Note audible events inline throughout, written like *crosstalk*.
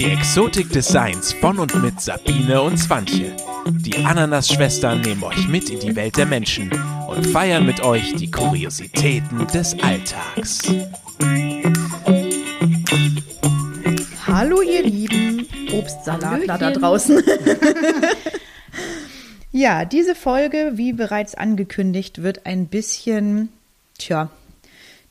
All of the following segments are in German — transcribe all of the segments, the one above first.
Die Exotik des Seins von und mit Sabine und Swantje. Die Ananas-Schwestern nehmen euch mit in die Welt der Menschen und feiern mit euch die Kuriositäten des Alltags. Hallo ihr lieben Obstsalatler da draußen. *laughs* ja, diese Folge, wie bereits angekündigt, wird ein bisschen, tja,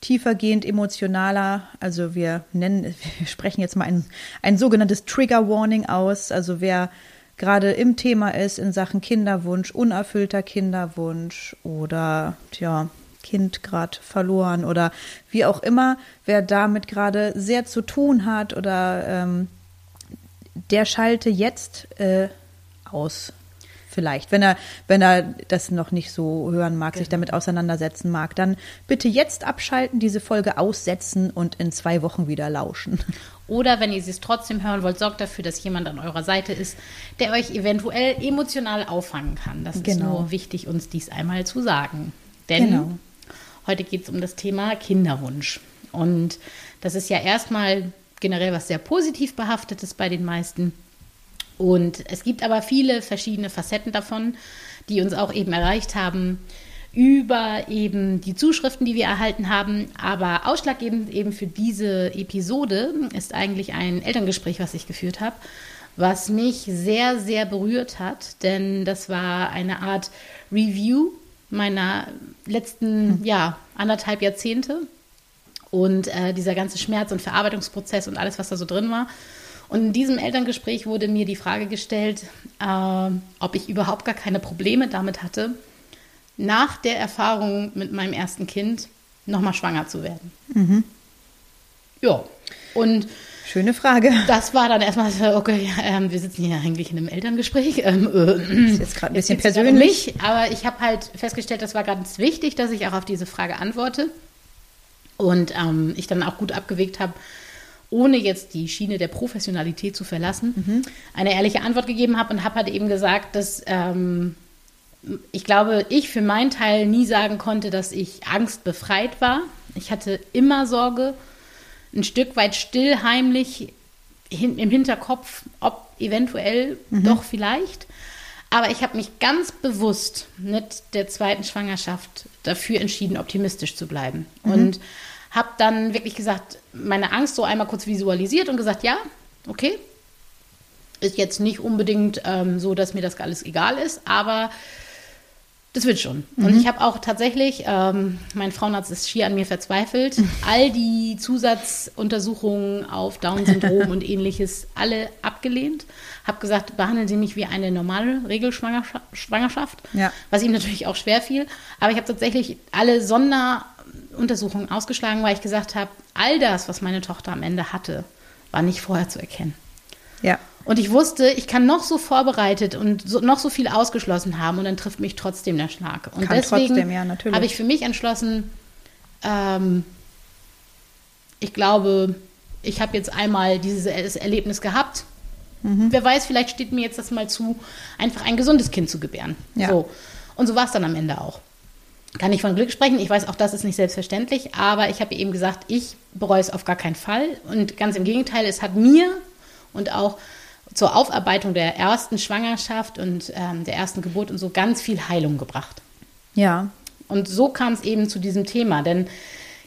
tiefergehend emotionaler. Also wir nennen, *laughs* wir sprechen jetzt mal ein, ein sogenanntes Trigger Warning aus. Also wer gerade im Thema ist in Sachen Kinderwunsch, unerfüllter Kinderwunsch oder tja, Kind gerade verloren oder wie auch immer, wer damit gerade sehr zu tun hat oder ähm, der schalte jetzt äh, aus vielleicht. Wenn er, wenn er das noch nicht so hören mag, sich damit auseinandersetzen mag, dann bitte jetzt abschalten, diese Folge aussetzen und in zwei Wochen wieder lauschen. Oder wenn ihr es trotzdem hören wollt, sorgt dafür, dass jemand an eurer Seite ist, der euch eventuell emotional auffangen kann. Das genau. ist nur wichtig, uns dies einmal zu sagen. Denn genau. heute geht es um das Thema Kinderwunsch. Und das ist ja erstmal generell was sehr positiv behaftetes bei den meisten. Und es gibt aber viele verschiedene Facetten davon, die uns auch eben erreicht haben über eben die Zuschriften, die wir erhalten haben. Aber ausschlaggebend eben für diese Episode ist eigentlich ein Elterngespräch, was ich geführt habe, was mich sehr, sehr berührt hat, denn das war eine Art Review meiner letzten, ja, anderthalb Jahrzehnte und äh, dieser ganze Schmerz- und Verarbeitungsprozess und alles, was da so drin war. Und in diesem Elterngespräch wurde mir die Frage gestellt, äh, ob ich überhaupt gar keine Probleme damit hatte, nach der Erfahrung mit meinem ersten Kind nochmal schwanger zu werden. Mhm. Ja, und Schöne Frage. Das war dann erstmal so, okay, ähm, wir sitzen hier eigentlich in einem Elterngespräch. Ähm, äh, ist jetzt gerade ein bisschen persönlich. aber ich habe halt festgestellt, das war ganz wichtig, dass ich auch auf diese Frage antworte. Und ähm, ich dann auch gut abgewegt habe, ohne jetzt die Schiene der Professionalität zu verlassen, mhm. eine ehrliche Antwort gegeben habe und habe halt eben gesagt, dass ähm, ich glaube, ich für meinen Teil nie sagen konnte, dass ich angstbefreit war. Ich hatte immer Sorge, ein Stück weit still, heimlich hin, im Hinterkopf, ob eventuell mhm. doch vielleicht. Aber ich habe mich ganz bewusst mit der zweiten Schwangerschaft dafür entschieden, optimistisch zu bleiben. Mhm. Und habe dann wirklich gesagt, meine Angst so einmal kurz visualisiert und gesagt, ja, okay, ist jetzt nicht unbedingt ähm, so, dass mir das alles egal ist, aber das wird schon. Mhm. Und ich habe auch tatsächlich, ähm, mein Frauenarzt ist schier an mir verzweifelt, *laughs* all die Zusatzuntersuchungen auf Down-Syndrom und ähnliches alle abgelehnt. Habe gesagt, behandeln Sie mich wie eine normale Regelschwangerschaft, ja. was ihm natürlich auch schwer fiel. Aber ich habe tatsächlich alle Sonder Untersuchungen ausgeschlagen, weil ich gesagt habe, all das, was meine Tochter am Ende hatte, war nicht vorher zu erkennen. Ja. Und ich wusste, ich kann noch so vorbereitet und so, noch so viel ausgeschlossen haben und dann trifft mich trotzdem der Schlag. Und kann deswegen ja, habe ich für mich entschlossen, ähm, ich glaube, ich habe jetzt einmal dieses Erlebnis gehabt. Mhm. Wer weiß, vielleicht steht mir jetzt das mal zu, einfach ein gesundes Kind zu gebären. Ja. So. Und so war es dann am Ende auch kann ich von Glück sprechen. Ich weiß, auch das ist nicht selbstverständlich, aber ich habe eben gesagt, ich bereue es auf gar keinen Fall. Und ganz im Gegenteil, es hat mir und auch zur Aufarbeitung der ersten Schwangerschaft und ähm, der ersten Geburt und so ganz viel Heilung gebracht. Ja. Und so kam es eben zu diesem Thema, denn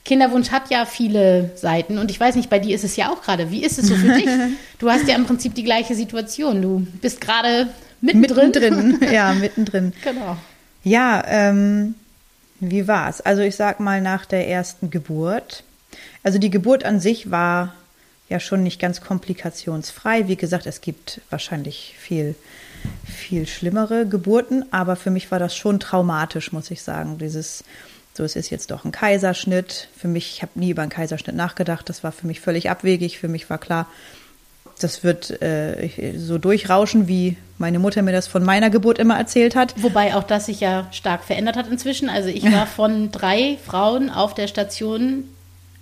Kinderwunsch hat ja viele Seiten und ich weiß nicht, bei dir ist es ja auch gerade. Wie ist es so für dich? *laughs* Du hast ja im Prinzip die gleiche Situation. Du bist gerade mittendrin. Mittendrin, ja, mittendrin. *laughs* Genau. Ja, ähm, wie war es? Also ich sag mal nach der ersten Geburt. Also die Geburt an sich war ja schon nicht ganz komplikationsfrei. Wie gesagt, es gibt wahrscheinlich viel, viel schlimmere Geburten, aber für mich war das schon traumatisch, muss ich sagen. Dieses, so es ist jetzt doch ein Kaiserschnitt. Für mich, ich habe nie über einen Kaiserschnitt nachgedacht. Das war für mich völlig abwegig. Für mich war klar, das wird äh, so durchrauschen, wie meine Mutter mir das von meiner Geburt immer erzählt hat. Wobei auch das sich ja stark verändert hat inzwischen. Also ich war von drei Frauen auf der Station,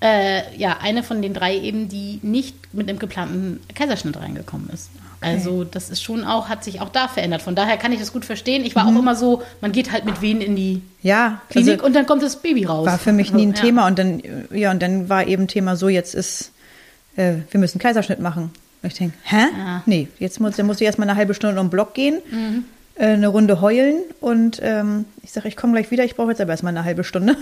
äh, ja, eine von den drei eben, die nicht mit einem geplanten Kaiserschnitt reingekommen ist. Okay. Also das ist schon auch, hat sich auch da verändert. Von daher kann ich das gut verstehen. Ich war mhm. auch immer so, man geht halt mit wen in die ja, Klinik also und dann kommt das Baby raus. War für mich nie ein ja. Thema und dann, ja, und dann war eben Thema so, jetzt ist, äh, wir müssen Kaiserschnitt machen Und ich denke, hä? Ja. Nee, jetzt muss, dann muss ich erstmal eine halbe Stunde um den Block gehen, äh, eine Runde heulen und ähm, ich sage, ich komme gleich wieder, ich brauche jetzt aber erstmal eine halbe Stunde.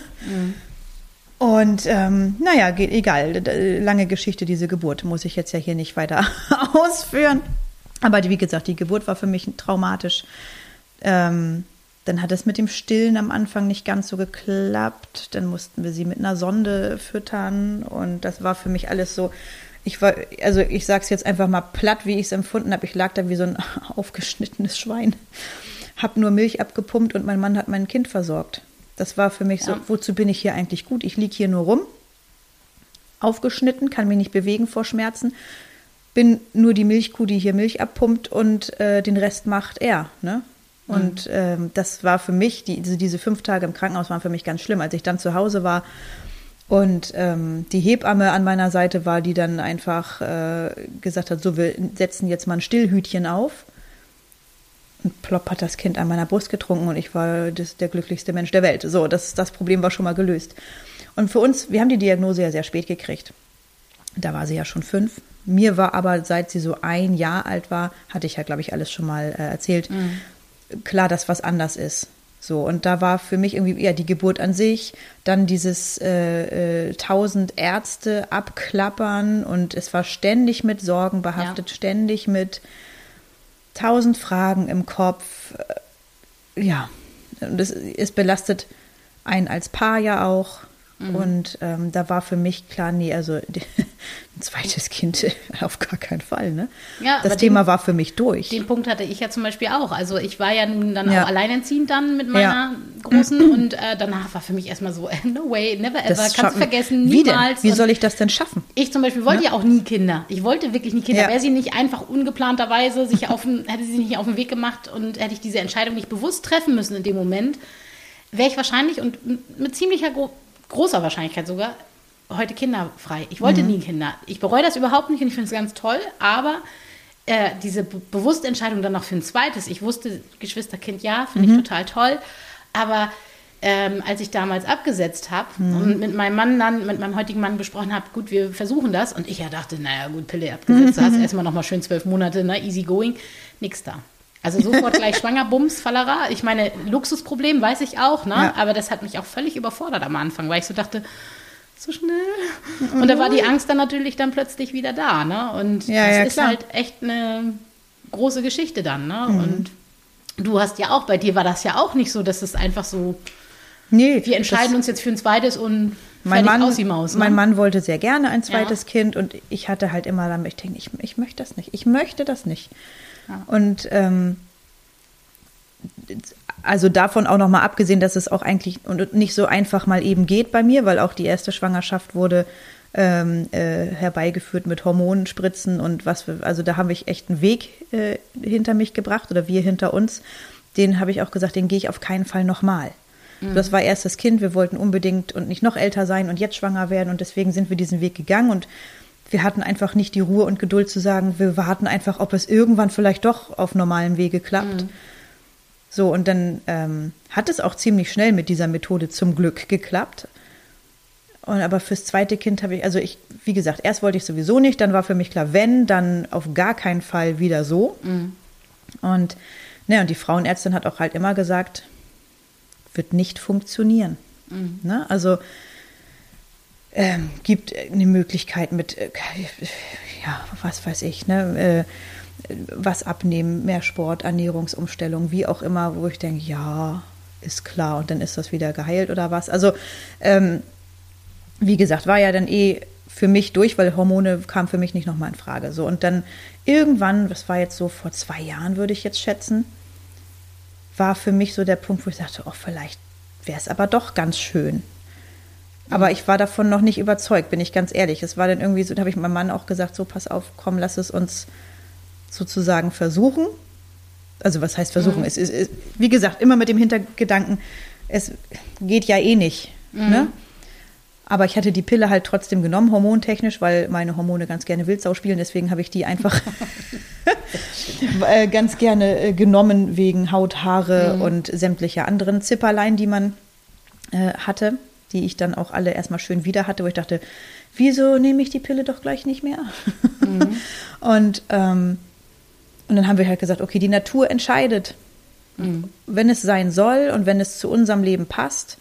Und ähm, naja, geht egal. Lange Geschichte, diese Geburt, muss ich jetzt ja hier nicht weiter *laughs* ausführen. Aber wie gesagt, die Geburt war für mich traumatisch. Ähm, dann hat es mit dem Stillen am Anfang nicht ganz so geklappt. Dann mussten wir sie mit einer Sonde füttern und das war für mich alles so. Ich war, also ich sage es jetzt einfach mal platt, wie ich es empfunden habe. Ich lag da wie so ein *laughs* aufgeschnittenes Schwein, hab nur Milch abgepumpt und mein Mann hat mein Kind versorgt. Das war für mich so, Ja. wozu bin ich hier eigentlich gut? Ich lieg hier nur rum, aufgeschnitten, kann mich nicht bewegen vor Schmerzen, bin nur die Milchkuh, die hier Milch abpumpt und äh, den Rest macht er. Ne? Und ähm, das war für mich, die, diese, diese fünf Tage im Krankenhaus waren für mich ganz schlimm. Als ich dann zu Hause war und ähm, die Hebamme an meiner Seite war, die dann einfach äh, gesagt hat, so, wir setzen jetzt mal ein Stillhütchen auf. Und plopp hat das Kind an meiner Brust getrunken und ich war das, der glücklichste Mensch der Welt. So, das, das Problem war schon mal gelöst. Und für uns, wir haben die Diagnose ja sehr spät gekriegt. Da war sie ja schon fünf. Mir war aber, seit sie so ein Jahr alt war, hatte ich ja, glaube ich, alles schon mal äh, erzählt, klar, dass was anders ist. So, und da war für mich irgendwie eher die Geburt an sich, dann dieses äh, äh, tausend Ärzte abklappern und es war ständig mit Sorgen behaftet, ständig mit tausend Fragen im Kopf. Äh, Ja, und es, es belastet einen als Paar ja auch. Mhm. Und ähm, da war für mich klar, nee, also *laughs* ein zweites Kind *laughs* auf gar keinen Fall. Ne? Ja, das Thema den- war für mich durch. Den Punkt hatte ich ja zum Beispiel auch. Also ich war ja nun dann Ja. auch alleinerziehend dann mit meiner Großen *clears throat* und äh, danach war für mich erstmal so, *laughs* no way, never ever, kannst du vergessen, Wie niemals. Wie Und soll ich das denn schaffen? ich zum Beispiel wollte ja auch nie Kinder. Ich wollte wirklich nie Kinder. Ja. Wäre sie nicht einfach ungeplanterweise sich auf den, hätte sie sich nicht auf den Weg gemacht und hätte ich diese Entscheidung nicht bewusst treffen müssen in dem Moment, wäre ich wahrscheinlich und mit ziemlicher großer Wahrscheinlichkeit sogar heute kinderfrei. Ich wollte nie Kinder. Ich bereue das überhaupt nicht und ich finde es ganz toll, aber äh, diese be bewusste Entscheidung dann noch für ein zweites, ich wusste, Geschwisterkind ja, finde ich total toll, aber ähm, als ich damals abgesetzt habe und mit meinem Mann dann, mit meinem heutigen Mann besprochen habe, gut, wir versuchen das. Und ich ja dachte, naja gut, Pille abgesetzt, du hast erstmal nochmal schön zwölf Monate, ne, easy going, nix da. Also sofort gleich *laughs* schwanger, Bums, Fallera. Ich meine, Luxusproblem weiß ich auch, ne? Ja. aber das hat mich auch völlig überfordert am Anfang, weil ich so dachte, so schnell. Und da war die Angst dann natürlich dann plötzlich wieder da, ne? Und Ja, das ja, ist klar. halt echt eine große Geschichte dann, ne? Und du hast ja auch, bei dir war das ja auch nicht so, dass es einfach so, Nee, wir entscheiden uns jetzt für ein zweites und mein Mann, aus die Maus. Ne? mein Mann wollte sehr gerne ein zweites Ja. Kind und ich hatte halt immer damit, ich denke, ich, ich möchte das nicht. Ich möchte das nicht. Ja. Und ähm, also davon auch nochmal abgesehen, dass es auch eigentlich und nicht so einfach mal eben geht bei mir, weil auch die erste Schwangerschaft wurde ähm, äh, herbeigeführt mit Hormonspritzen und was für, also da habe ich echt einen Weg äh, hinter mich gebracht oder wir hinter uns. Den habe ich auch gesagt, den gehe ich auf keinen Fall nochmal. Das war erstes Kind, wir wollten unbedingt und nicht noch älter sein und jetzt schwanger werden und deswegen sind wir diesen Weg gegangen und wir hatten einfach nicht die Ruhe und Geduld zu sagen, wir warten einfach, ob es irgendwann vielleicht doch auf normalem Wege klappt. So, und dann ähm, hat es auch ziemlich schnell mit dieser Methode zum Glück geklappt. Und aber fürs zweite Kind habe ich, also ich, wie gesagt, erst wollte ich sowieso nicht, dann war für mich klar, wenn, dann auf gar keinen Fall wieder so. Und, ne, und die Frauenärztin hat auch halt immer gesagt, wird nicht funktionieren. Ne? Also ähm, gibt eine Möglichkeit mit, äh, ja, was weiß ich, ne, äh, was abnehmen, mehr Sport, Ernährungsumstellung, wie auch immer, wo ich denke, ja, ist klar und dann ist das wieder geheilt oder was. Also, ähm, wie gesagt, war ja dann eh für mich durch, weil Hormone kamen für mich nicht nochmal in Frage. So, und dann irgendwann, das war jetzt so vor zwei Jahren, würde ich jetzt schätzen, war für mich so der Punkt, wo ich dachte, oh, vielleicht wäre es aber doch ganz schön. Aber ich war davon noch nicht überzeugt, bin ich ganz ehrlich. Es war dann irgendwie so, da habe ich meinem Mann auch gesagt, so pass auf, komm, lass es uns sozusagen versuchen. Also was heißt versuchen? Es ist, wie gesagt, immer mit dem Hintergedanken, es geht ja eh nicht. Ne? Aber ich hatte die Pille halt trotzdem genommen, hormontechnisch, weil meine Hormone ganz gerne Wildsau spielen. Deswegen habe ich die einfach *laughs* *laughs* äh, ganz gerne äh, genommen wegen Haut, Haare und sämtlicher anderen Zipperlein, die man äh, hatte. Die ich dann auch alle erstmal schön wieder hatte, wo ich dachte, wieso nehme ich die Pille doch gleich nicht mehr? Mhm. *laughs* und, ähm, und dann haben wir halt gesagt, okay, die Natur entscheidet, mhm. wenn es sein soll und wenn es zu unserem Leben passt,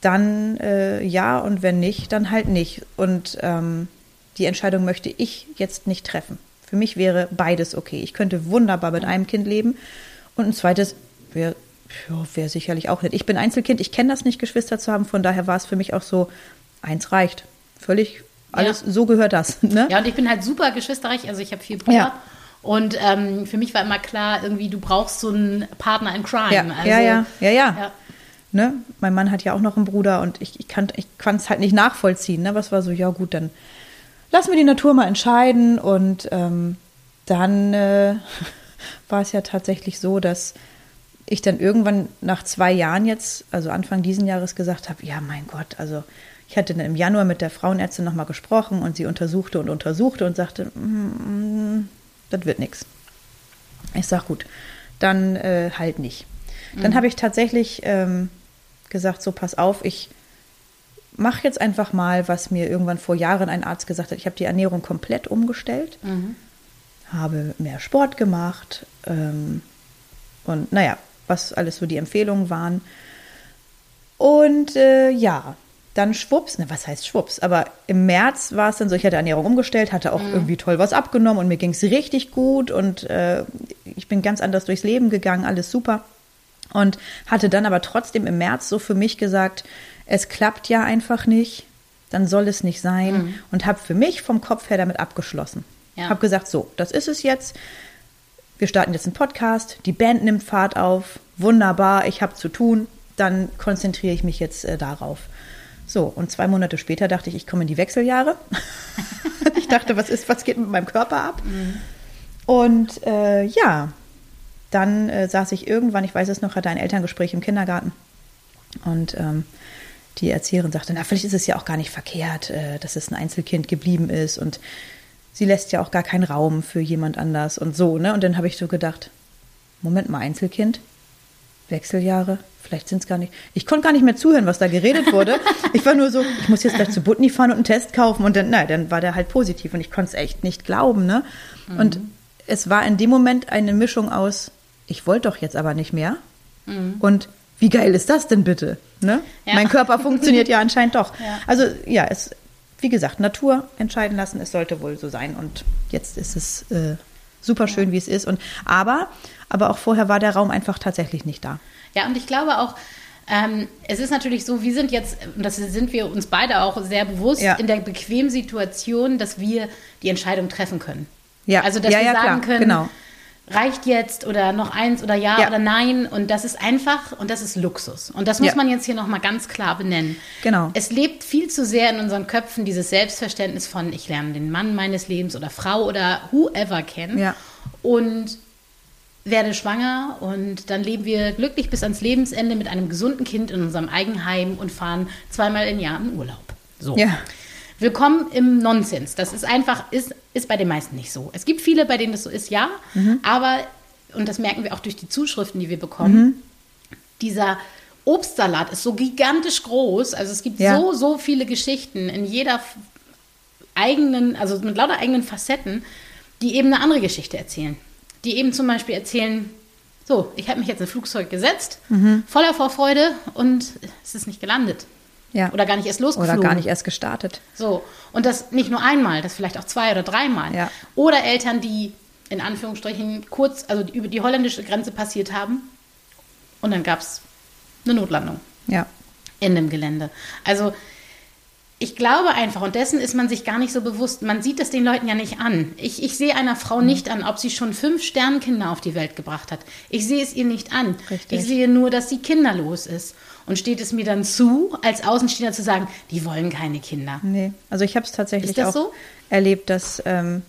dann äh, ja und wenn nicht, dann halt nicht. Und ähm, die Entscheidung möchte ich jetzt nicht treffen. Für mich wäre beides okay. Ich könnte wunderbar mit einem Kind leben und ein zweites wäre ja, wär sicherlich auch nicht. Ich bin Einzelkind, ich kenne das nicht, Geschwister zu haben, von daher war es für mich auch so, eins reicht. Völlig alles, ja. so gehört das. *laughs* Ne? Ja, und ich bin halt super geschwisterreich, also ich habe vier Brüder. Ja. Und ähm, für mich war immer klar, irgendwie, du brauchst so einen Partner in Crime. Ja, also, ja, ja, ja, ja. ja. Ne? Mein Mann hat ja auch noch einen Bruder und ich, ich kann es halt nicht nachvollziehen. Ne? Was war so, ja gut, dann lassen wir die Natur mal entscheiden. Und ähm, dann äh, *laughs* war es ja tatsächlich so, dass ich dann irgendwann nach zwei Jahren jetzt, also Anfang diesen Jahres, gesagt habe, ja mein Gott, also ich hatte dann im Januar mit der Frauenärztin nochmal gesprochen und sie untersuchte und untersuchte und sagte, mm, mm das wird nichts. Ich sag gut, dann äh, halt nicht. Dann mhm. habe ich tatsächlich ähm, gesagt, so pass auf, ich mache jetzt einfach mal, was mir irgendwann vor Jahren ein Arzt gesagt hat. Ich habe die Ernährung komplett umgestellt, mhm. habe mehr Sport gemacht ähm, und naja, was alles so die Empfehlungen waren. Und äh, ja, dann schwupps, ne, was heißt schwupps? Aber im März war es dann so, ich hatte Ernährung umgestellt, hatte auch mhm. irgendwie toll was abgenommen und mir ging es richtig gut und äh, ich bin ganz anders durchs Leben gegangen, alles super. Und hatte dann aber trotzdem im März so für mich gesagt, es klappt ja einfach nicht, dann soll es nicht sein. Mhm. Und habe für mich vom Kopf her damit abgeschlossen. Ja. Habe gesagt, so, das ist es jetzt. Wir starten jetzt einen Podcast, die Band nimmt Fahrt auf, wunderbar, ich habe zu tun, dann konzentriere ich mich jetzt äh, darauf. So, und zwei Monate später dachte ich, ich komme in die Wechseljahre. *laughs* ich dachte, was ist, was geht mit meinem Körper ab? Mhm. Und äh, ja, dann äh, saß ich irgendwann, ich weiß es noch, hatte ein Elterngespräch im Kindergarten. Und ähm, die Erzieherin sagte, na, vielleicht ist es ja auch gar nicht verkehrt, äh, dass es ein Einzelkind geblieben ist und sie lässt ja auch gar keinen Raum für jemand anders und so, ne? Und dann habe ich so gedacht, Moment mal, Einzelkind, Wechseljahre, vielleicht sind es gar nicht. Ich konnte gar nicht mehr zuhören, was da geredet wurde. *laughs* Ich war nur so, ich muss jetzt gleich zu Butni fahren und einen Test kaufen und dann, nein, dann war der halt positiv und ich konnte es echt nicht glauben, ne? Mhm. Und es war in dem Moment eine Mischung aus, ich wollte doch jetzt aber nicht mehr mhm. und wie geil ist das denn bitte? Ne? Ja. Mein Körper funktioniert ja *laughs* anscheinend doch. Ja. Also ja, es, wie gesagt, Natur entscheiden lassen, es sollte wohl so sein. Und jetzt ist es äh, super schön, ja. wie es ist. Und aber, aber auch vorher war der Raum einfach tatsächlich nicht da. Ja, und ich glaube auch, ähm, es ist natürlich so, wir sind jetzt, und das sind wir uns beide auch sehr bewusst, ja. in der bequemen Situation, dass wir die Entscheidung treffen können. Ja, also dass ja, wir sagen klar. können, genau reicht jetzt oder noch eins oder ja, ja, oder nein. Und das ist einfach und das ist Luxus. Und das muss ja. man jetzt hier nochmal ganz klar benennen. Genau. Es lebt viel zu sehr in unseren Köpfen dieses Selbstverständnis von, ich lerne den Mann meines Lebens oder Frau oder whoever kennen. Ja. Und werde schwanger und dann leben wir glücklich bis ans Lebensende mit einem gesunden Kind in unserem Eigenheim und fahren zweimal im Jahr in Urlaub. So. Ja. Willkommen im Nonsens. Das ist einfach, ist, ist bei den meisten nicht so. Es gibt viele, bei denen das so ist, ja. Mhm. Aber, und das merken wir auch durch die Zuschriften, die wir bekommen, mhm. dieser Obstsalat ist so gigantisch groß. Also es gibt ja. so, so viele Geschichten in jeder eigenen, also mit lauter eigenen Facetten, die eben eine andere Geschichte erzählen. Die eben zum Beispiel erzählen, so, ich habe mich jetzt in ein Flugzeug gesetzt, mhm. voller Vorfreude und es ist nicht gelandet. Ja. Oder gar nicht erst losgeflogen. Oder gar nicht erst gestartet. So. Und das nicht nur einmal, das vielleicht auch zwei oder dreimal. Ja. Oder Eltern, die in Anführungsstrichen kurz, also über die holländische Grenze passiert haben und dann gab es eine Notlandung. Ja. In dem Gelände. Also ich glaube einfach, und dessen ist man sich gar nicht so bewusst, man sieht es den Leuten ja nicht an. Ich, ich sehe einer Frau mhm. nicht an, ob sie schon fünf Sternkinder auf die Welt gebracht hat. Ich sehe es ihr nicht an. Richtig. Ich sehe nur, dass sie kinderlos ist. Und steht es mir dann zu, als Außenstehender zu sagen, die wollen keine Kinder? Nee, also ich habe es tatsächlich auch so? erlebt, dass ähm,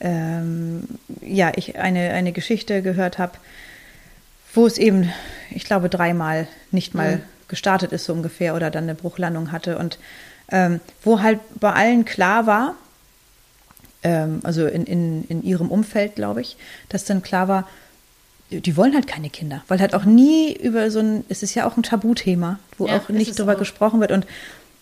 ähm, ja, ich eine, eine Geschichte gehört habe, wo es eben, ich glaube, dreimal nicht mal mhm. gestartet ist, so ungefähr, oder dann eine Bruchlandung hatte. Und ähm, wo halt bei allen klar war, ähm, also in, in, in ihrem Umfeld, glaube ich, dass dann klar war, die wollen halt keine Kinder, weil halt auch nie über so ein, es ist ja auch ein Tabuthema, wo Ja, auch nicht drüber auch. gesprochen wird und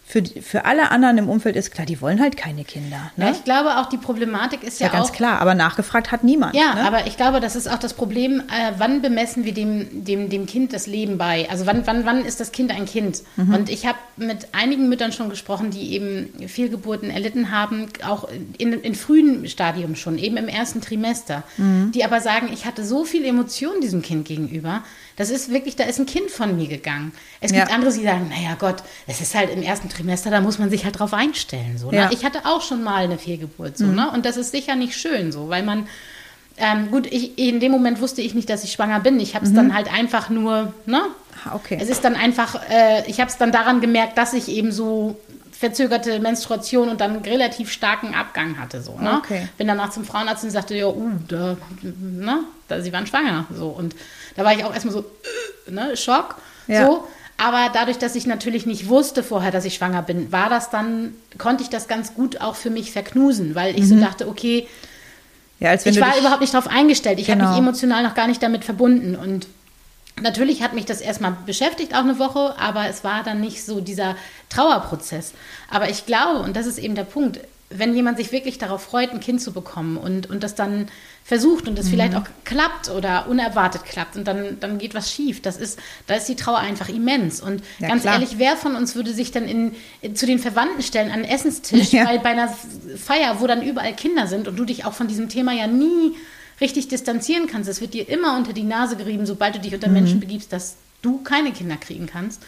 für, für alle anderen im Umfeld ist klar, die wollen halt keine Kinder. Ne? Ja, ich glaube auch, die Problematik ist ja, ja, ganz auch. klar, aber nachgefragt hat niemand. Ja, ne? aber ich glaube, das ist auch das Problem, äh, wann bemessen wir dem, dem, dem Kind das Leben bei? Also wann, wann, wann ist das Kind ein Kind? Mhm. Und ich habe mit einigen Müttern schon gesprochen, die eben Fehlgeburten erlitten haben, auch in, in frühen Stadium schon, eben im ersten Trimester, Mhm. die aber sagen, ich hatte so viel Emotion diesem Kind gegenüber, das ist wirklich, da ist ein Kind von mir gegangen. Es gibt Ja. andere, die sagen, naja Gott, es ist halt im ersten Trimester, da muss man sich halt drauf einstellen. So, ne? Ja. Mhm. Ich hatte auch schon mal eine Fehlgeburt, so, ne? Und das ist sicher nicht schön, so, weil man ähm, gut, ich, in dem Moment wusste ich nicht, dass ich schwanger bin. Ich habe es dann halt einfach nur, ne? Ah, okay. Es ist dann einfach, äh, ich habe es dann daran gemerkt, dass ich eben so verzögerte Menstruation und dann einen relativ starken Abgang hatte. So, ne? Okay. Bin danach zum Frauenarzt und sagte, ja, uh, da, ne? da, sie waren schwanger. So. Und da war ich auch erstmal so, äh, ne? Schock. Ja. So. Aber dadurch, dass ich natürlich nicht wusste vorher, dass ich schwanger bin, war das dann, konnte ich das ganz gut auch für mich verknusen, weil ich so dachte, okay, ja, ich war überhaupt nicht darauf eingestellt. Ich habe Genau. mich emotional noch gar nicht damit verbunden. Und natürlich hat mich das erstmal beschäftigt, auch eine Woche, aber es war dann nicht so dieser Trauerprozess. Aber ich glaube, und das ist eben der Punkt, wenn jemand sich wirklich darauf freut, ein Kind zu bekommen und, und das dann versucht und das vielleicht Mhm. auch klappt oder unerwartet klappt und dann, dann geht was schief, das ist, da ist die Trauer einfach immens. Und Ja, ganz klar. ehrlich, wer von uns würde sich dann in, in, zu den Verwandten stellen an den Essenstisch, *laughs* Ja. weil bei einer Feier, wo dann überall Kinder sind und du dich auch von diesem Thema ja nie richtig distanzieren kannst. Es wird dir immer unter die Nase gerieben, sobald du dich Mhm. unter Menschen begibst, dass du keine Kinder kriegen kannst.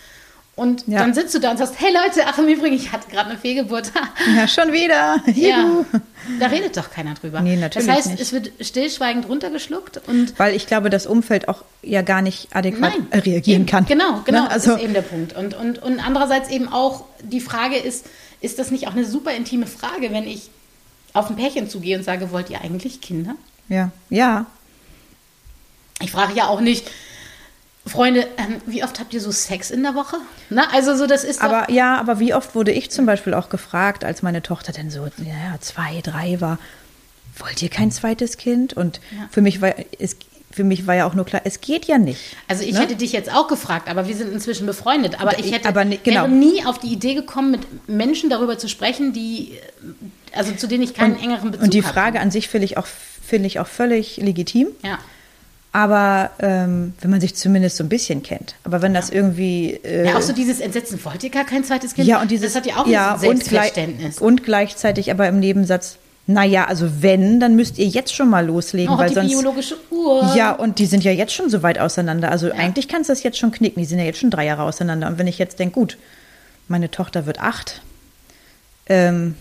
Und Ja. dann sitzt du da und sagst, hey Leute, ach im Übrigen, ich hatte gerade eine Fehlgeburt. *laughs* ja, schon wieder. *laughs* ja, da redet doch keiner drüber. Nee, natürlich Das heißt, nicht. es wird stillschweigend runtergeschluckt und Weil ich glaube, das Umfeld auch ja gar nicht adäquat Nein, reagieren eben, kann. Genau, genau, Ne? Also, das ist eben der Punkt. Und, und, und andererseits eben auch die Frage ist, ist das nicht auch eine super intime Frage, wenn ich auf ein Pärchen zugehe und sage, wollt ihr eigentlich Kinder? Ja, ja. Ich frage ja auch nicht, Freunde, ähm, wie oft habt ihr so Sex in der Woche? Na, also so, das ist Aber ja, aber wie oft wurde ich zum Beispiel auch gefragt, als meine Tochter denn so ja, zwei, drei war, wollt ihr kein zweites Kind? Und Ja. für mich war es für mich war ja auch nur klar, es geht ja nicht. also ich ne? hätte dich jetzt auch gefragt, aber wir sind inzwischen befreundet. Aber ich hätte Aber ni- genau. wäre nie auf die Idee gekommen, mit Menschen darüber zu sprechen, die, äh, also zu denen ich keinen engeren Bezug Und die habe. Frage an sich finde ich auch finde ich auch völlig legitim. Ja. Aber ähm, wenn man sich zumindest so ein bisschen kennt. Aber wenn das irgendwie äh, ja, auch so dieses Entsetzen, wollt ihr gar kein zweites Kind? ja und dieses das hat ja auch ja, ein und, Selbstverständnis. und gleichzeitig aber im Nebensatz, naja, also wenn, dann müsst ihr jetzt schon mal loslegen, oh, weil die sonst biologische Uhr. Ja, und die sind ja jetzt schon so weit auseinander. Also eigentlich kannst du das jetzt schon knicken. Die sind ja jetzt schon drei Jahre auseinander. Und wenn ich jetzt denke, gut, meine Tochter wird acht, ähm,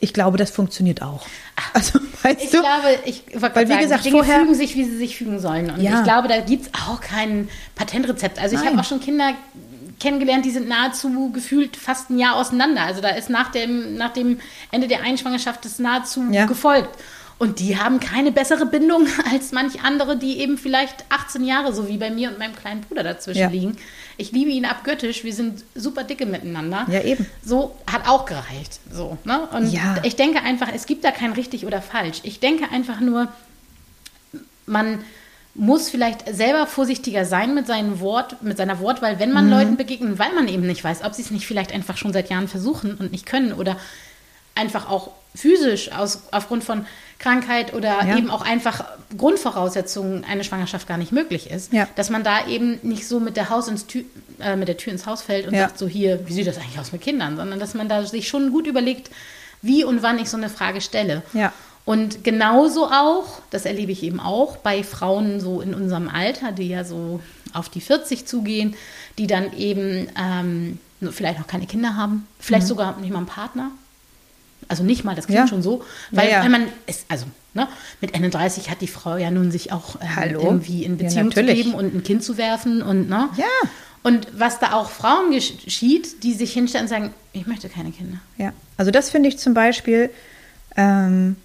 ich glaube, das funktioniert auch. Also, weißt Ich du? glaube, ich Weil, wie gesagt, die Dinge vorher- fügen sich, wie sie sich fügen sollen. Und Ja. ich glaube, da gibt es auch kein Patentrezept. Also ich Nein. habe auch schon Kinder kennengelernt, die sind nahezu gefühlt fast ein Jahr auseinander. Also da ist nach dem, nach dem Ende der Einschwangerschaft das nahezu Ja. gefolgt. Und die haben keine bessere Bindung *laughs* als manch andere, die eben vielleicht 18 Jahre, so wie bei mir und meinem kleinen Bruder dazwischen Ja. liegen. Ich liebe ihn abgöttisch, wir sind super dicke miteinander. Ja, eben. So hat auch gereicht. So, ne? Und Ja. ich denke einfach, es gibt da kein richtig oder falsch. Ich denke einfach nur, man muss vielleicht selber vorsichtiger sein mit, seinem Wort, mit seiner Wortwahl, wenn Mhm. man Leuten begegnet, weil man eben nicht weiß, ob sie es nicht vielleicht einfach schon seit Jahren versuchen und nicht können oder einfach auch physisch aus, aufgrund von Krankheit oder Ja. eben auch einfach Grundvoraussetzungen eine Schwangerschaft gar nicht möglich ist, Ja. dass man da eben nicht so mit der, Haus ins Tür, äh, mit der Tür ins Haus fällt und Ja. sagt so hier, wie sieht das eigentlich aus mit Kindern, sondern dass man da sich schon gut überlegt, wie und wann ich so eine Frage stelle. Und genauso auch, das erlebe ich eben auch bei Frauen so in unserem Alter, die ja so auf die 40 zugehen, die dann eben ähm, vielleicht noch keine Kinder haben, vielleicht sogar nicht mal einen Partner. Also nicht mal, das klingt. Ja. schon so, weil, Ja, ja. weil man ist, also ne, mit Ende 30 hat die Frau ja nun sich auch ähm, irgendwie in Beziehung zu geben und ein Kind zu werfen und ne. Ja. Und was da auch Frauen geschieht, die sich hinstellen und sagen, ich möchte keine Kinder. Ja, also das finde ich zum Beispiel, ähm,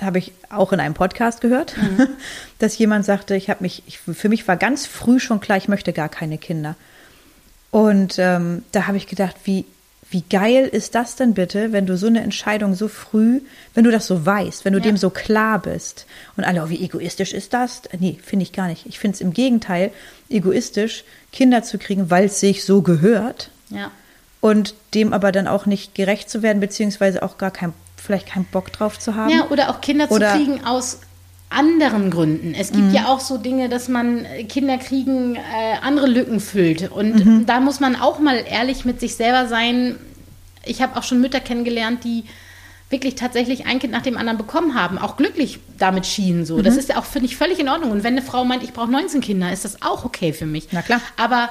habe ich auch in einem Podcast gehört, Mhm. *laughs* dass jemand sagte, ich habe mich, ich, für mich war ganz früh schon klar, ich möchte gar keine Kinder. Und ähm, da habe ich gedacht, wie, wie geil ist das denn bitte, wenn du so eine Entscheidung so früh, wenn du das so weißt, wenn du Ja. dem so klar bist und alle, oh, wie egoistisch ist das? Nee, finde ich gar nicht. Ich finde es im Gegenteil egoistisch, Kinder zu kriegen, weil es sich so gehört Ja. und dem aber dann auch nicht gerecht zu werden, beziehungsweise auch gar kein, vielleicht keinen Bock drauf zu haben. Ja, oder auch Kinder Oder- zu kriegen aus anderen Gründen. Es gibt Mhm. ja auch so Dinge, dass man äh, Kinder kriegen, äh, andere Lücken füllt. Und Mhm. da muss man auch mal ehrlich mit sich selber sein. Ich habe auch schon Mütter kennengelernt, die wirklich tatsächlich ein Kind nach dem anderen bekommen haben, auch glücklich damit schienen. So. Mhm. Das ist ja auch, finde ich, völlig in Ordnung. Und wenn eine Frau meint, ich brauche 19 Kinder, ist das auch okay für mich. Na klar. Aber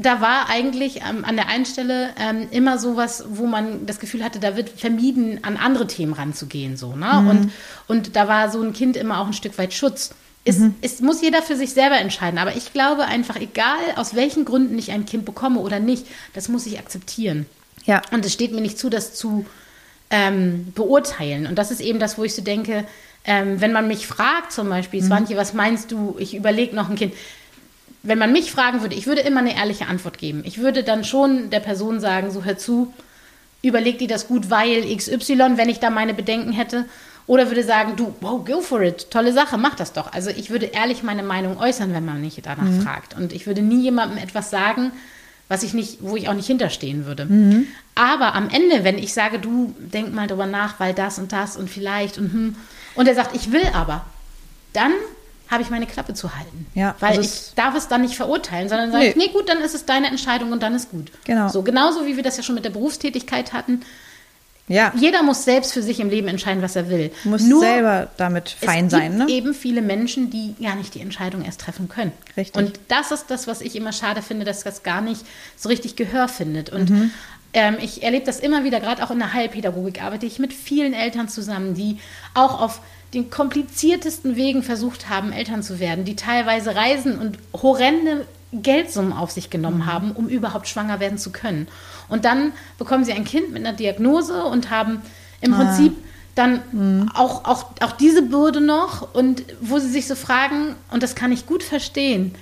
da war eigentlich ähm, an der einen Stelle ähm, immer sowas, wo man das Gefühl hatte, da wird vermieden, an andere Themen ranzugehen. So, ne? Mhm. und, und da war so ein Kind immer auch ein Stück weit Schutz. Es, Mhm. es muss jeder für sich selber entscheiden. Aber ich glaube einfach, egal aus welchen Gründen ich ein Kind bekomme oder nicht, das muss ich akzeptieren. Ja. Und es steht mir nicht zu, das zu ähm, beurteilen. Und das ist eben das, wo ich so denke, ähm, wenn man mich fragt zum Beispiel, Mhm. Swantje, was meinst du, ich überlege noch ein Kind. Wenn man mich fragen würde, ich würde immer eine ehrliche Antwort geben. Ich würde dann schon der Person sagen, so hör zu, überleg dir das gut, weil XY, wenn ich da meine Bedenken hätte. Oder würde sagen, du, wow, go for it, tolle Sache, mach das doch. Also ich würde ehrlich meine Meinung äußern, wenn man mich danach Mhm. fragt. Und ich würde nie jemandem etwas sagen, was ich nicht, wo ich auch nicht hinterstehen würde. Mhm. Aber am Ende, wenn ich sage, du denk mal drüber nach, weil das und das und vielleicht und hm, und er sagt, ich will aber, dann habe ich meine Klappe zu halten. Ja, weil also ich es- darf es dann nicht verurteilen, sondern sage Nee. nee, gut, dann ist es deine Entscheidung und dann ist gut. Genau. So genauso wie wir das ja schon mit der Berufstätigkeit hatten. Ja, Jeder muss selbst für sich im Leben entscheiden, was er will. muss Nur selber damit fein es sein, gibt ne? eben viele Menschen, die gar nicht die Entscheidung erst treffen können. Richtig. Und das ist das, was ich immer schade finde, dass das gar nicht so richtig Gehör findet. Und Mhm. ähm, ich erlebe das immer wieder, gerade auch in der Heilpädagogik arbeite ich mit vielen Eltern zusammen, die auch auf den kompliziertesten Wegen versucht haben, Eltern zu werden, die teilweise Reisen und horrende Geldsummen auf sich Mhm. genommen haben, um überhaupt schwanger werden zu können. Und dann bekommen sie ein Kind mit einer Diagnose und haben im Ah. Prinzip dann Mhm. auch, auch, auch diese Bürde noch und wo sie sich so fragen, und das kann ich gut verstehen,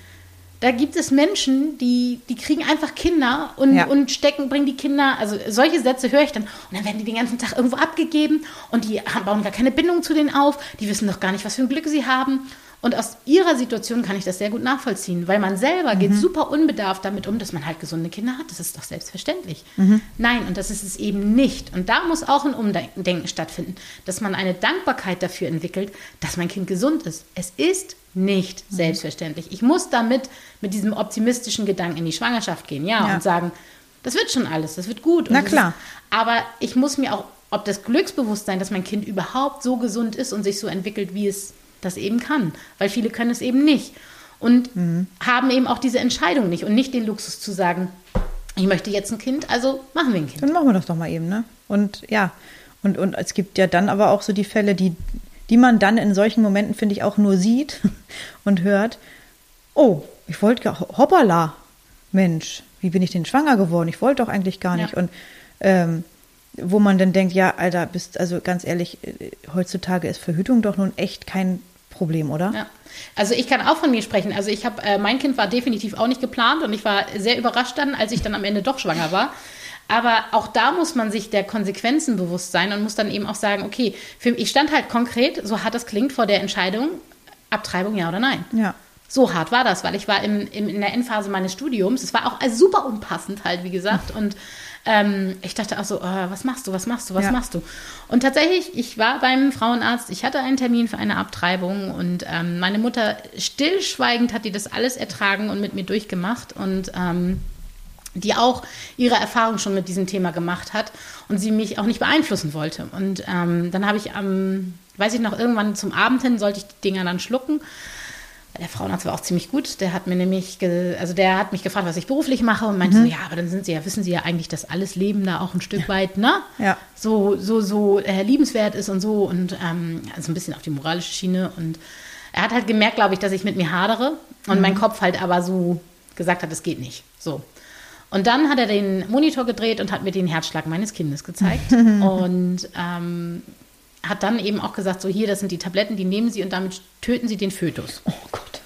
da gibt es Menschen, die, die kriegen einfach Kinder und, Ja. und stecken, bringen die Kinder, also solche Sätze höre ich dann, und dann werden die den ganzen Tag irgendwo abgegeben und die haben, bauen gar keine Bindung zu denen auf, die wissen doch gar nicht, was für ein Glück sie haben. Und aus ihrer Situation kann ich das sehr gut nachvollziehen, weil man selber geht super unbedarft damit um, dass man halt gesunde Kinder hat. Das ist doch selbstverständlich. Nein, und das ist es eben nicht. Und da muss auch ein Umdenken stattfinden, dass man eine Dankbarkeit dafür entwickelt, dass mein Kind gesund ist. Es ist nicht selbstverständlich. Ich muss damit mit diesem optimistischen Gedanken in die Schwangerschaft gehen, ja, Ja. und sagen, das wird schon alles, das wird gut. Und Na klar. Ist, aber ich muss mir auch, ob das Glücksbewusstsein, dass mein Kind überhaupt so gesund ist und sich so entwickelt, wie es das eben kann. Weil viele können es eben nicht. Und Mhm. haben eben auch diese Entscheidung nicht und nicht den Luxus zu sagen, ich möchte jetzt ein Kind, also machen wir ein Kind. Dann machen wir das doch mal eben, ne? Und ja, und, und es gibt ja dann aber auch so die Fälle, die, die man dann in solchen Momenten, finde ich, auch nur sieht *laughs* und hört. Oh, ich wollte gar, hoppala, Mensch, wie bin ich denn schwanger geworden? Ich wollte doch eigentlich gar nicht. Ja. Und ähm, wo man dann denkt, ja, Alter, bist, also ganz ehrlich, äh, heutzutage ist Verhütung doch nun echt kein Problem, oder? Ja. Also ich kann auch von mir sprechen. Also ich habe, äh, mein Kind war definitiv auch nicht geplant und ich war sehr überrascht dann, als ich dann am Ende doch schwanger war. Aber auch da muss man sich der Konsequenzen bewusst sein und muss dann eben auch sagen, okay, für, ich stand halt konkret, so hart das klingt, vor der Entscheidung, Abtreibung ja oder nein. Ja. So hart war das, weil ich war im, im, in der Endphase meines Studiums. Es war auch also super unpassend halt, wie gesagt. Und ähm, ich dachte auch so, äh, was machst du, was machst du, was Ja. machst du? Und tatsächlich, ich war beim Frauenarzt, ich hatte einen Termin für eine Abtreibung und ähm, meine Mutter stillschweigend hat die das alles ertragen und mit mir durchgemacht und ähm, die auch ihre Erfahrung schon mit diesem Thema gemacht hat und sie mich auch nicht beeinflussen wollte. Und ähm, dann habe ich am, weiß ich noch, irgendwann zum Abend hin sollte ich die Dinger dann schlucken. Der Frauenarzt war auch ziemlich gut. Der hat mir nämlich, also der hat mich gefragt, was ich beruflich mache und meinte so, ja, aber dann sind Sie ja, wissen Sie ja eigentlich, dass alles Leben da auch ein Stück weit, ne? Ja. So, so, so äh, liebenswert ist und so und ähm, also ein bisschen auf die moralische Schiene und er hat halt gemerkt, glaube ich, dass ich mit mir hadere und mein Kopf halt aber so gesagt hat, es geht nicht. So. Und dann hat er den Monitor gedreht und hat mir den Herzschlag meines Kindes gezeigt *laughs* und ähm, hat dann eben auch gesagt, so hier, das sind die Tabletten, die nehmen Sie und damit töten Sie den Fötus. Oh Gott.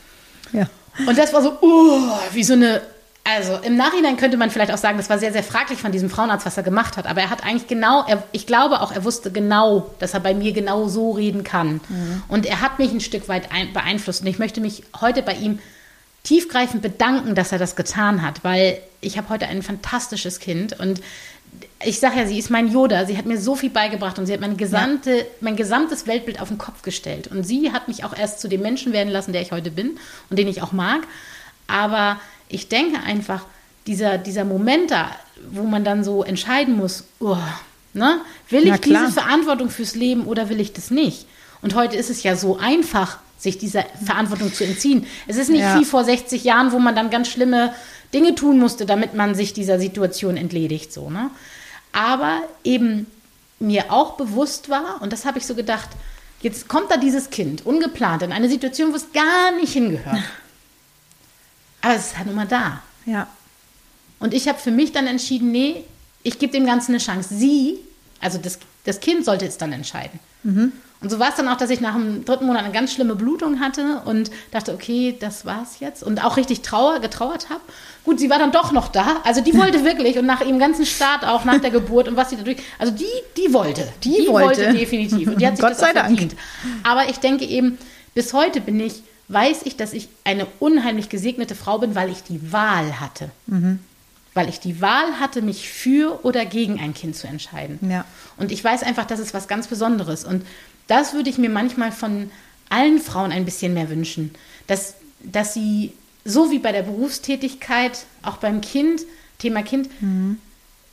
Ja. Und das war so, uh, wie so eine, Also im Nachhinein könnte man vielleicht auch sagen, das war sehr, sehr fraglich von diesem Frauenarzt, was er gemacht hat. Aber er hat eigentlich genau, er, ich glaube auch, er wusste genau, dass er bei mir genau so reden kann. Mhm. Und er hat mich ein Stück weit ein, beeinflusst. Und ich möchte mich heute bei ihm tiefgreifend bedanken, dass er das getan hat, weil ich habe heute ein fantastisches Kind und ich sage ja, sie ist mein Yoda. Sie hat mir so viel beigebracht und sie hat meine gesamte, ja. mein gesamtes Weltbild auf den Kopf gestellt. Und sie hat mich auch erst zu dem Menschen werden lassen, der ich heute bin und den ich auch mag. Aber ich denke einfach, dieser, dieser Moment da, wo man dann so entscheiden muss, oh, ne, will ich diese Verantwortung fürs Leben oder will ich das nicht? Und heute ist es ja so einfach, sich dieser Verantwortung zu entziehen. Es ist nicht ja. wie vor 60 Jahren, wo man dann ganz schlimme Dinge tun musste, damit man sich dieser Situation entledigt. So, ne? Aber eben mir auch bewusst war, und das habe ich so gedacht, jetzt kommt da dieses Kind ungeplant in eine Situation, wo es gar nicht hingehört. Aber es ist halt nun mal da. Ja. Und ich habe für mich dann entschieden, nee, ich gebe dem Ganzen eine Chance. Sie, also das, das Kind sollte es dann entscheiden. Mhm. Und so war es dann auch, dass ich nach dem dritten Monat eine ganz schlimme Blutung hatte und dachte, okay, das war's jetzt. Und auch richtig trauer, getrauert habe. Gut, sie war dann doch noch da. Also die wollte wirklich und nach ihrem ganzen Start auch nach der Geburt und was sie dadurch. Also die, die wollte. Die, die wollte. wollte. definitiv. Und die hat sich *laughs* Gott das sei verdient. Dank. Aber ich denke eben, bis heute bin ich, weiß ich, dass ich eine unheimlich gesegnete Frau bin, weil ich die Wahl hatte. Mhm weil ich die Wahl hatte, mich für oder gegen ein Kind zu entscheiden. Ja. Und ich weiß einfach, das ist was ganz Besonderes. Und das würde ich mir manchmal von allen Frauen ein bisschen mehr wünschen, dass, dass sie so wie bei der Berufstätigkeit, auch beim Kind, Thema Kind, mhm.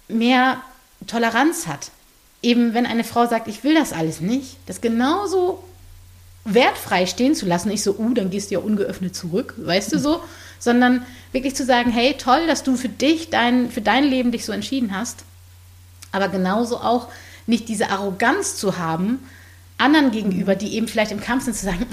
mehr Toleranz hat. Eben wenn eine Frau sagt, ich will das alles nicht, das genauso wertfrei stehen zu lassen, nicht so, uh, dann gehst du ja ungeöffnet zurück, weißt du so, *laughs* sondern wirklich zu sagen, hey, toll, dass du für dich, dein, für dein Leben dich so entschieden hast, aber genauso auch nicht diese Arroganz zu haben, anderen gegenüber, die eben vielleicht im Kampf sind, zu sagen,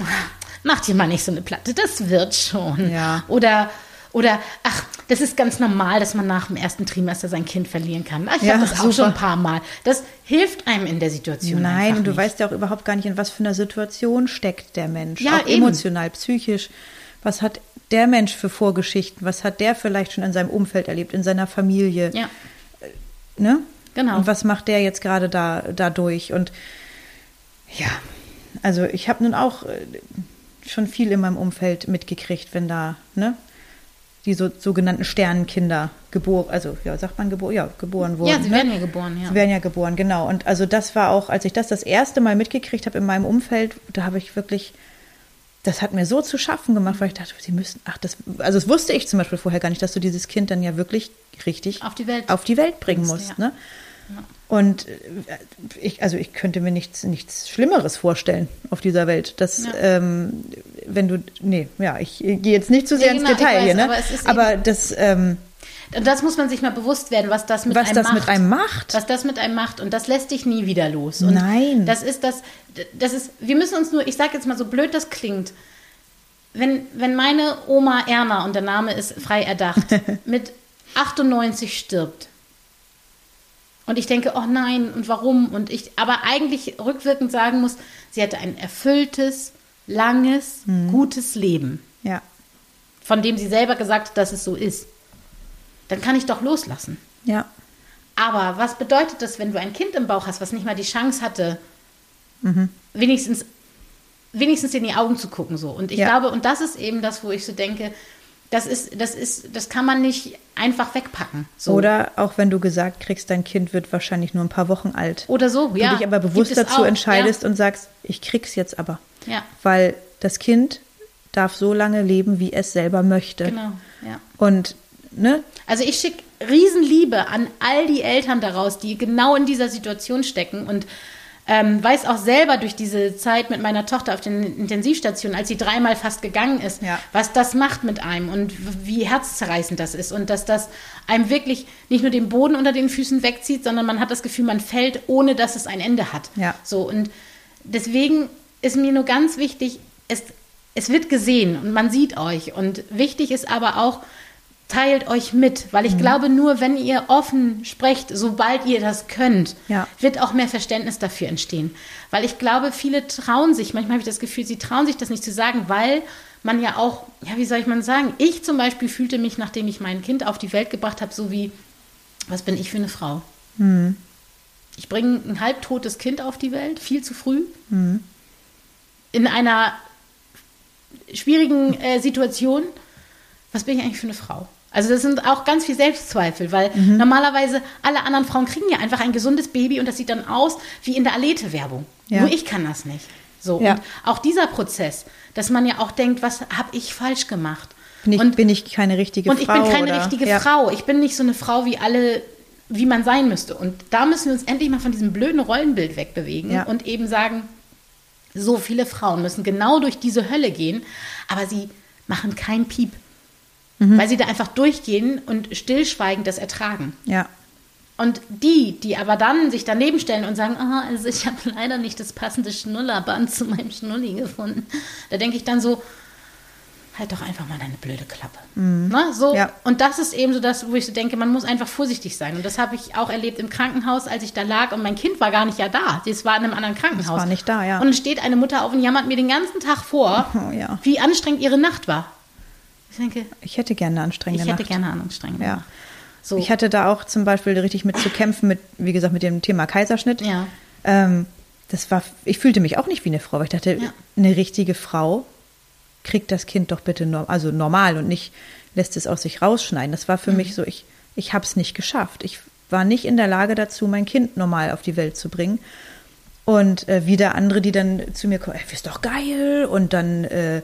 mach dir mal nicht so eine Platte, das wird schon. Ja. Oder, oder, ach, das ist ganz normal, dass man nach dem ersten Trimester sein Kind verlieren kann. Ach, ich ja, habe das auch schon ein paar Mal. Das hilft einem in der Situation. Nein, und du nicht. weißt ja auch überhaupt gar nicht, in was für einer Situation steckt der Mensch. Ja, auch eben. emotional, psychisch. Was hat der Mensch für Vorgeschichten? Was hat der vielleicht schon in seinem Umfeld erlebt, in seiner Familie? Ja. Ne? Genau. Und was macht der jetzt gerade da dadurch? Und ja, also ich habe nun auch äh, schon viel in meinem Umfeld mitgekriegt, wenn da, ne, die so, sogenannten Sternenkinder geboren, also ja, sagt man geboren, ja, geboren wurden. Ja, sie ne? werden ja geboren, ja. Sie werden ja geboren, genau. Und also das war auch, als ich das das erste Mal mitgekriegt habe in meinem Umfeld, da habe ich wirklich, das hat mir so zu schaffen gemacht, weil ich dachte, sie müssen, ach, das, also das wusste ich zum Beispiel vorher gar nicht, dass du dieses Kind dann ja wirklich richtig auf die Welt, auf die Welt bringen musst, ja. ne? Ja. Und äh, ich, also ich könnte mir nichts, nichts Schlimmeres vorstellen auf dieser Welt. Dass, ja. ähm, wenn du, nee, ja, ich gehe jetzt nicht zu sehr ins genau, Detail weiß, hier, ne? Aber, aber das, ähm, das muss man sich mal bewusst werden, was das mit was einem das macht. mit einem macht. Was das mit einem macht. Und das lässt dich nie wieder los. Und Nein. Das ist das, das ist, wir müssen uns nur, ich sage jetzt mal so blöd das klingt, wenn, wenn meine Oma Erna, und der Name ist frei erdacht, *laughs* mit 98 stirbt, und ich denke, oh nein, und warum? Und ich aber eigentlich rückwirkend sagen muss, sie hatte ein erfülltes, langes, mhm. gutes Leben. Ja. Von dem sie selber gesagt hat, dass es so ist. Dann kann ich doch loslassen. Ja. Aber was bedeutet das, wenn du ein Kind im Bauch hast, was nicht mal die Chance hatte, mhm. wenigstens, wenigstens in die Augen zu gucken so? Und ich ja. glaube, und das ist eben das, wo ich so denke, das ist, das ist, das kann man nicht einfach wegpacken. So. Oder auch wenn du gesagt kriegst, dein Kind wird wahrscheinlich nur ein paar Wochen alt. Oder so, du ja. Du dich aber bewusst dazu auch, entscheidest ja. und sagst, ich krieg's jetzt aber. Ja. Weil das Kind darf so lange leben, wie es selber möchte. Genau, ja. Und, ne? Also ich schicke Riesenliebe an all die Eltern daraus, die genau in dieser Situation stecken und ähm, weiß auch selber durch diese Zeit mit meiner Tochter auf den Intensivstationen, als sie dreimal fast gegangen ist, ja. was das macht mit einem und wie herzzerreißend das ist und dass das einem wirklich nicht nur den Boden unter den Füßen wegzieht, sondern man hat das Gefühl, man fällt, ohne dass es ein Ende hat. Ja. So und deswegen ist mir nur ganz wichtig, es, es wird gesehen und man sieht euch und wichtig ist aber auch, teilt euch mit, weil ich mhm. glaube, nur wenn ihr offen sprecht, sobald ihr das könnt, ja. wird auch mehr Verständnis dafür entstehen. Weil ich glaube, viele trauen sich, manchmal habe ich das Gefühl, sie trauen sich das nicht zu sagen, weil man ja auch, ja, wie soll ich mal sagen, ich zum Beispiel fühlte mich, nachdem ich mein Kind auf die Welt gebracht habe, so wie, was bin ich für eine Frau? Mhm. Ich bringe ein halbtotes Kind auf die Welt, viel zu früh, Mhm. in einer schwierigen äh, Situation. Was bin ich eigentlich für eine Frau? Also das sind auch ganz viel Selbstzweifel, weil Mhm. normalerweise alle anderen Frauen kriegen ja einfach ein gesundes Baby und das sieht dann aus wie in der Alete-Werbung. Ja. Nur ich kann das nicht. So, Ja. und auch dieser Prozess, dass man ja auch denkt, was habe ich falsch gemacht? Bin ich, und bin ich keine richtige und ich Frau? bin keine oder? richtige ja. Frau. Ich bin nicht so eine Frau wie alle, wie man sein müsste. Und da müssen wir uns endlich mal von diesem blöden Rollenbild wegbewegen und eben sagen, so viele Frauen müssen genau durch diese Hölle gehen, aber sie machen keinen Piep. Mhm. Weil sie da einfach durchgehen und stillschweigend das ertragen. Ja. Und die, die aber dann sich daneben stellen und sagen, ah, also ich habe leider nicht das passende Schnullerband zu meinem Schnulli gefunden, da denke ich dann so, halt doch einfach mal deine blöde Klappe. Na, so. Mhm. Ja. Und das ist eben so das, wo ich so denke, man muss einfach vorsichtig sein. Und das habe ich auch erlebt im Krankenhaus, als ich da lag und mein Kind war gar nicht ja da. Das war in einem anderen Krankenhaus. war nicht da, ja. Und dann steht eine Mutter auf und jammert mir den ganzen Tag vor, Oh, *laughs* ja. wie anstrengend ihre Nacht war. Ich denke, Ich hätte gerne eine anstrengende ich hätte Nacht. gerne eine anstrengende Ja. Nacht. So. Ich hatte da auch zum Beispiel richtig mit zu kämpfen, mit, wie gesagt, mit dem Thema Kaiserschnitt. Ja. Ähm, das war, ich fühlte mich auch nicht wie eine Frau, weil ich dachte, Ja. eine richtige Frau kriegt das Kind doch bitte norm, also normal und nicht lässt es aus sich rausschneiden. Das war für Mhm. mich so, ich, ich habe es nicht geschafft. Ich war nicht in der Lage dazu, mein Kind normal auf die Welt zu bringen. Und äh, wieder andere, die dann zu mir kommen, ey, ist doch geil und dann äh,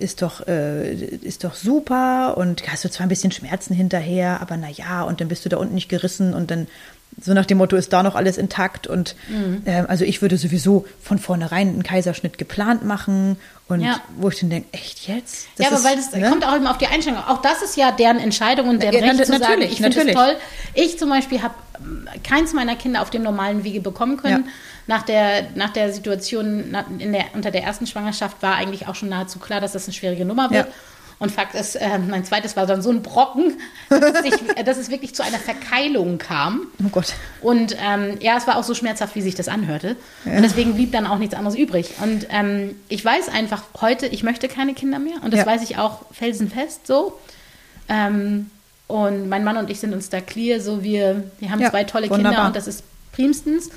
ist doch, äh, ist doch super und hast du zwar ein bisschen Schmerzen hinterher, aber na ja, und dann bist du da unten nicht gerissen und dann so nach dem Motto ist da noch alles intakt und Mhm. ähm, also ich würde sowieso von vornherein einen Kaiserschnitt geplant machen und Ja. wo ich dann denke, echt jetzt? Das ja, aber ist, weil das ne? kommt auch immer auf die Einschränkung. Auch das ist ja deren Entscheidung und deren Ja, Recht zu sagen, natürlich, ich finde es toll. Ich zum Beispiel habe ähm, keins meiner Kinder auf dem normalen Wege bekommen können. Ja. Nach, der, nach der Situation in der, unter der ersten Schwangerschaft war eigentlich auch schon nahezu klar, dass das eine schwierige Nummer wird. Ja. Und Fakt ist, äh, mein zweites war dann so ein Brocken, dass es, sich, dass es wirklich zu einer Verkeilung kam. Oh Gott. Und ähm, ja, es war auch so schmerzhaft, wie sich das anhörte. Und deswegen blieb dann auch nichts anderes übrig. Und ähm, ich weiß einfach heute, ich möchte keine Kinder mehr. Und das Ja. weiß ich auch felsenfest so. Ähm, und mein Mann und ich sind uns da clear, so wir, wir haben Ja, zwei tolle wunderbar. Kinder und das ist primstens.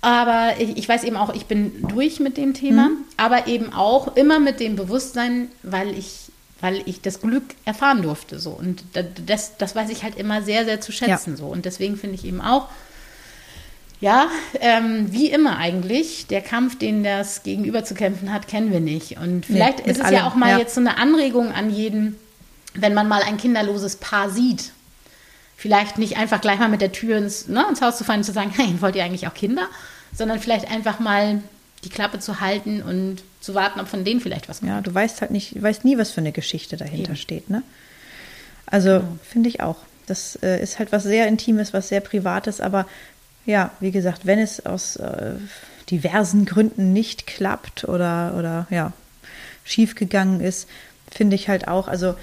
Aber ich, ich weiß eben auch, ich bin durch mit dem Thema, aber eben auch immer mit dem Bewusstsein, weil ich, weil ich das Glück erfahren durfte. So. Und da- das, das weiß ich halt immer sehr, sehr zu schätzen. Ja. So. Und deswegen finde ich eben auch, ja, ähm, wie immer eigentlich, der Kampf, den das Gegenüber zu kämpfen hat, kennen wir nicht. Und vielleicht mit ist es allem, ja auch mal ja. jetzt so eine Anregung an jeden, wenn man mal ein kinderloses Paar sieht, vielleicht nicht einfach gleich mal mit der Tür ins, ne, ins Haus zu fallen und zu sagen, *laughs* hey, wollt ihr eigentlich auch Kinder? Sondern vielleicht einfach mal die Klappe zu halten und zu warten, ob von denen vielleicht was kommt. Ja, du weißt halt nicht, du weißt nie, was für eine Geschichte dahinter Eben. steht, ne? Also finde ich auch. Das äh, ist halt was sehr Intimes, was sehr Privates, aber ja, wie gesagt, wenn es aus äh, diversen Gründen nicht klappt oder, oder ja, schiefgegangen ist, finde ich halt auch, also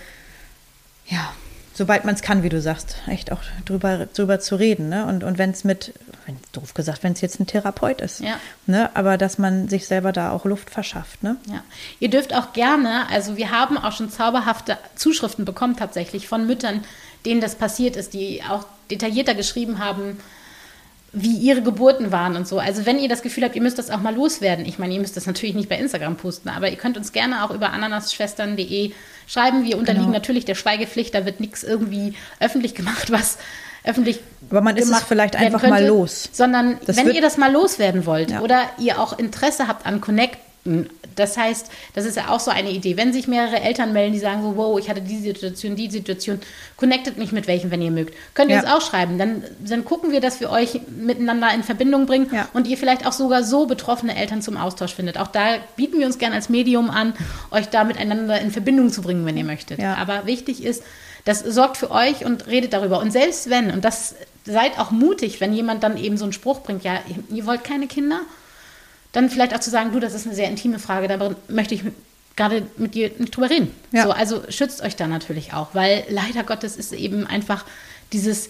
ja, sobald man es kann, wie du sagst, echt auch drüber, drüber zu reden, ne? Und, und wenn es mit, wenn, doof gesagt, wenn es jetzt ein Therapeut ist, Ja. ne? Aber dass man sich selber da auch Luft verschafft, ne? Ja. Ihr dürft auch gerne, also wir haben auch schon zauberhafte Zuschriften bekommen tatsächlich von Müttern, denen das passiert ist, die auch detaillierter geschrieben haben, wie ihre Geburten waren und so. Also wenn ihr das Gefühl habt, ihr müsst das auch mal loswerden. Ich meine, ihr müsst das natürlich nicht bei Instagram posten, aber ihr könnt uns gerne auch über ananasschwestern.de schreiben. Wir unterliegen Genau. natürlich der Schweigepflicht, da wird nichts irgendwie öffentlich gemacht, was öffentlich Aber man ist es vielleicht einfach mal könnte, los. Sondern Das wenn ihr das mal loswerden wollt Ja. oder ihr auch Interesse habt an Connecten, das heißt, das ist ja auch so eine Idee. Wenn sich mehrere Eltern melden, die sagen so, wow, ich hatte die Situation, die Situation, connectet mich mit welchen, wenn ihr mögt. Könnt ihr Ja. uns auch schreiben. Dann, dann gucken wir, dass wir euch miteinander in Verbindung bringen Ja. und ihr vielleicht auch sogar so betroffene Eltern zum Austausch findet. Auch da bieten wir uns gerne als Medium an, euch da miteinander in Verbindung zu bringen, wenn ihr möchtet. Ja. Aber wichtig ist, das sorgt für euch und redet darüber. Und selbst wenn, und das seid auch mutig, wenn jemand dann eben so einen Spruch bringt, ja, ihr wollt keine Kinder, dann vielleicht auch zu sagen, du, das ist eine sehr intime Frage, da möchte ich gerade mit dir nicht drüber reden. Ja. So, also schützt euch da natürlich auch, weil leider Gottes ist eben einfach dieses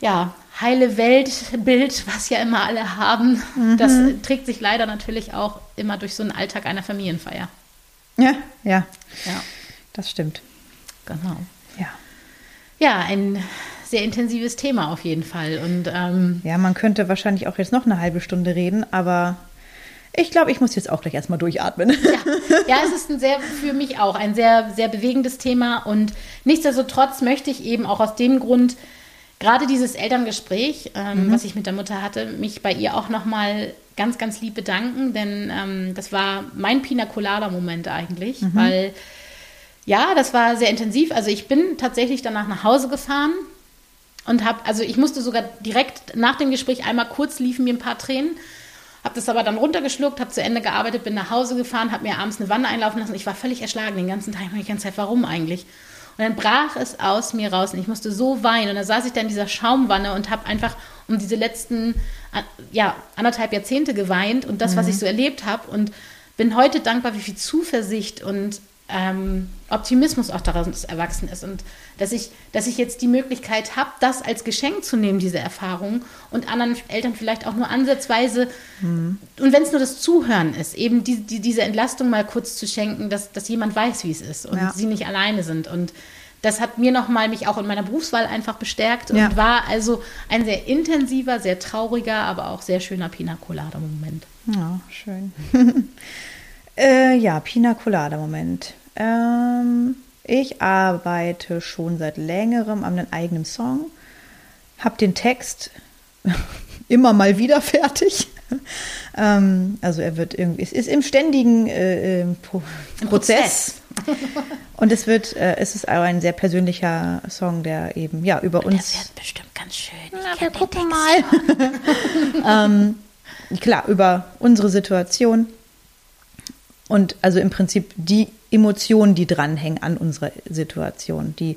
ja, heile Weltbild, was ja immer alle haben, das trägt sich leider natürlich auch immer durch so einen Alltag einer Familienfeier. Ja, ja, Ja, das stimmt. genau. Ja. Ja, ein sehr intensives Thema auf jeden Fall. Und ähm, Ja, man könnte wahrscheinlich auch jetzt noch eine halbe Stunde reden, aber ich glaube, ich muss jetzt auch gleich erstmal durchatmen. ja, ja, es ist ein sehr, für mich auch ein sehr, sehr bewegendes Thema. Und nichtsdestotrotz möchte ich eben auch aus dem Grund, gerade dieses Elterngespräch, ähm, was ich mit der Mutter hatte, mich bei ihr auch nochmal ganz, ganz lieb bedanken, denn ähm, das war mein Pina Colada-Moment eigentlich, weil ja, das war sehr intensiv. Also ich bin tatsächlich danach nach Hause gefahren und habe, also ich musste sogar direkt nach dem Gespräch einmal kurz liefen mir ein paar Tränen, habe das aber dann runtergeschluckt, habe zu Ende gearbeitet, bin nach Hause gefahren, habe mir abends eine Wanne einlaufen lassen. Ich war völlig erschlagen den ganzen Tag, ich die ganze Zeit, warum eigentlich? Und dann brach es aus mir raus und ich musste so weinen. Und dann saß ich da in dieser Schaumwanne und habe einfach um diese letzten ja, anderthalb Jahrzehnte geweint und das, was ich so erlebt habe. Und bin heute dankbar, wie viel Zuversicht und ähm, Optimismus auch daraus erwachsen ist. Und dass ich, dass ich jetzt die Möglichkeit habe, das als Geschenk zu nehmen, diese Erfahrung, und anderen Eltern vielleicht auch nur ansatzweise, und wenn es nur das Zuhören ist, eben die, die, diese Entlastung mal kurz zu schenken, dass, dass jemand weiß, wie es ist und Ja. sie nicht alleine sind. Und das hat mir nochmal mich auch in meiner Berufswahl einfach bestärkt und Ja. war also ein sehr intensiver, sehr trauriger, aber auch sehr schöner Pina Colada-Moment. Ja, schön. *laughs* äh, ja, Pina Colada Moment. Ähm, ich arbeite schon seit längerem an einem eigenen Song, habe den Text *laughs* immer mal wieder fertig. *laughs* ähm, also er wird irgendwie, es ist im ständigen äh, äh, Pro Im Prozess. *laughs* Und es wird, äh, es ist auch ein sehr persönlicher Song, der eben ja über uns. Das wird bestimmt ganz schön. Na, wir gucken mal. ähm, klar, über unsere Situation und also im Prinzip die Emotionen, die dranhängen an unserer Situation, die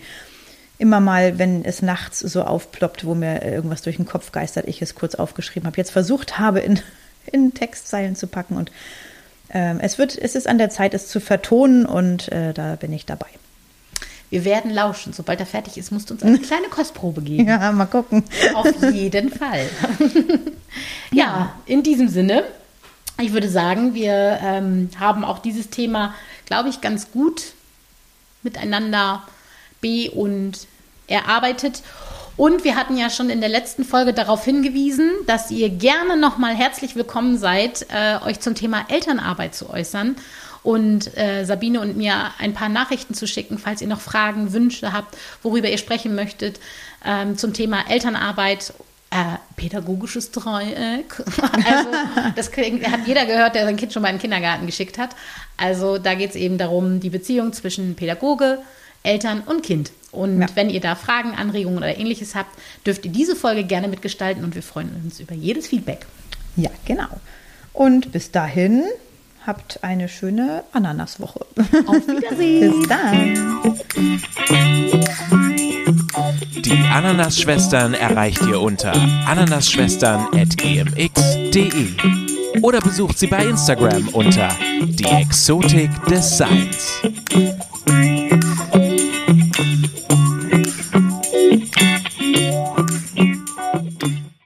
immer mal, wenn es nachts so aufploppt, wo mir irgendwas durch den Kopf geistert, ich es kurz aufgeschrieben habe, jetzt versucht habe, in, in Textzeilen zu packen und ähm, es wird, es ist an der Zeit, es zu vertonen und äh, da bin ich dabei. Wir werden lauschen. Sobald er fertig ist, musst du uns eine *laughs* kleine Kostprobe geben. Ja, mal gucken. Auf jeden Fall. *laughs* ja, in diesem Sinne, ich würde sagen, wir ähm, haben auch dieses Thema, glaube ich, ganz gut miteinander be- und erarbeitet. Und wir hatten ja schon in der letzten Folge darauf hingewiesen, dass ihr gerne nochmal herzlich willkommen seid, äh, euch zum Thema Elternarbeit zu äußern und äh, Sabine und mir ein paar Nachrichten zu schicken, falls ihr noch Fragen, Wünsche habt, worüber ihr sprechen möchtet ähm, zum Thema Elternarbeit. Äh, pädagogisches Dreieck. *laughs* Also, das klingt, hat jeder gehört, der sein Kind schon mal in den Kindergarten geschickt hat. Also, da geht es eben darum, die Beziehung zwischen Pädagoge, Eltern und Kind. Und Ja. wenn ihr da Fragen, Anregungen oder ähnliches habt, dürft ihr diese Folge gerne mitgestalten und wir freuen uns über jedes Feedback. Ja, genau. Und bis dahin habt eine schöne Ananaswoche. Auf Wiedersehen. *laughs* Bis dann. Die Ananas-Schwestern erreicht ihr unter ananasschwestern.gmx.de oder besucht sie bei Instagram unter die Exotik des Seins.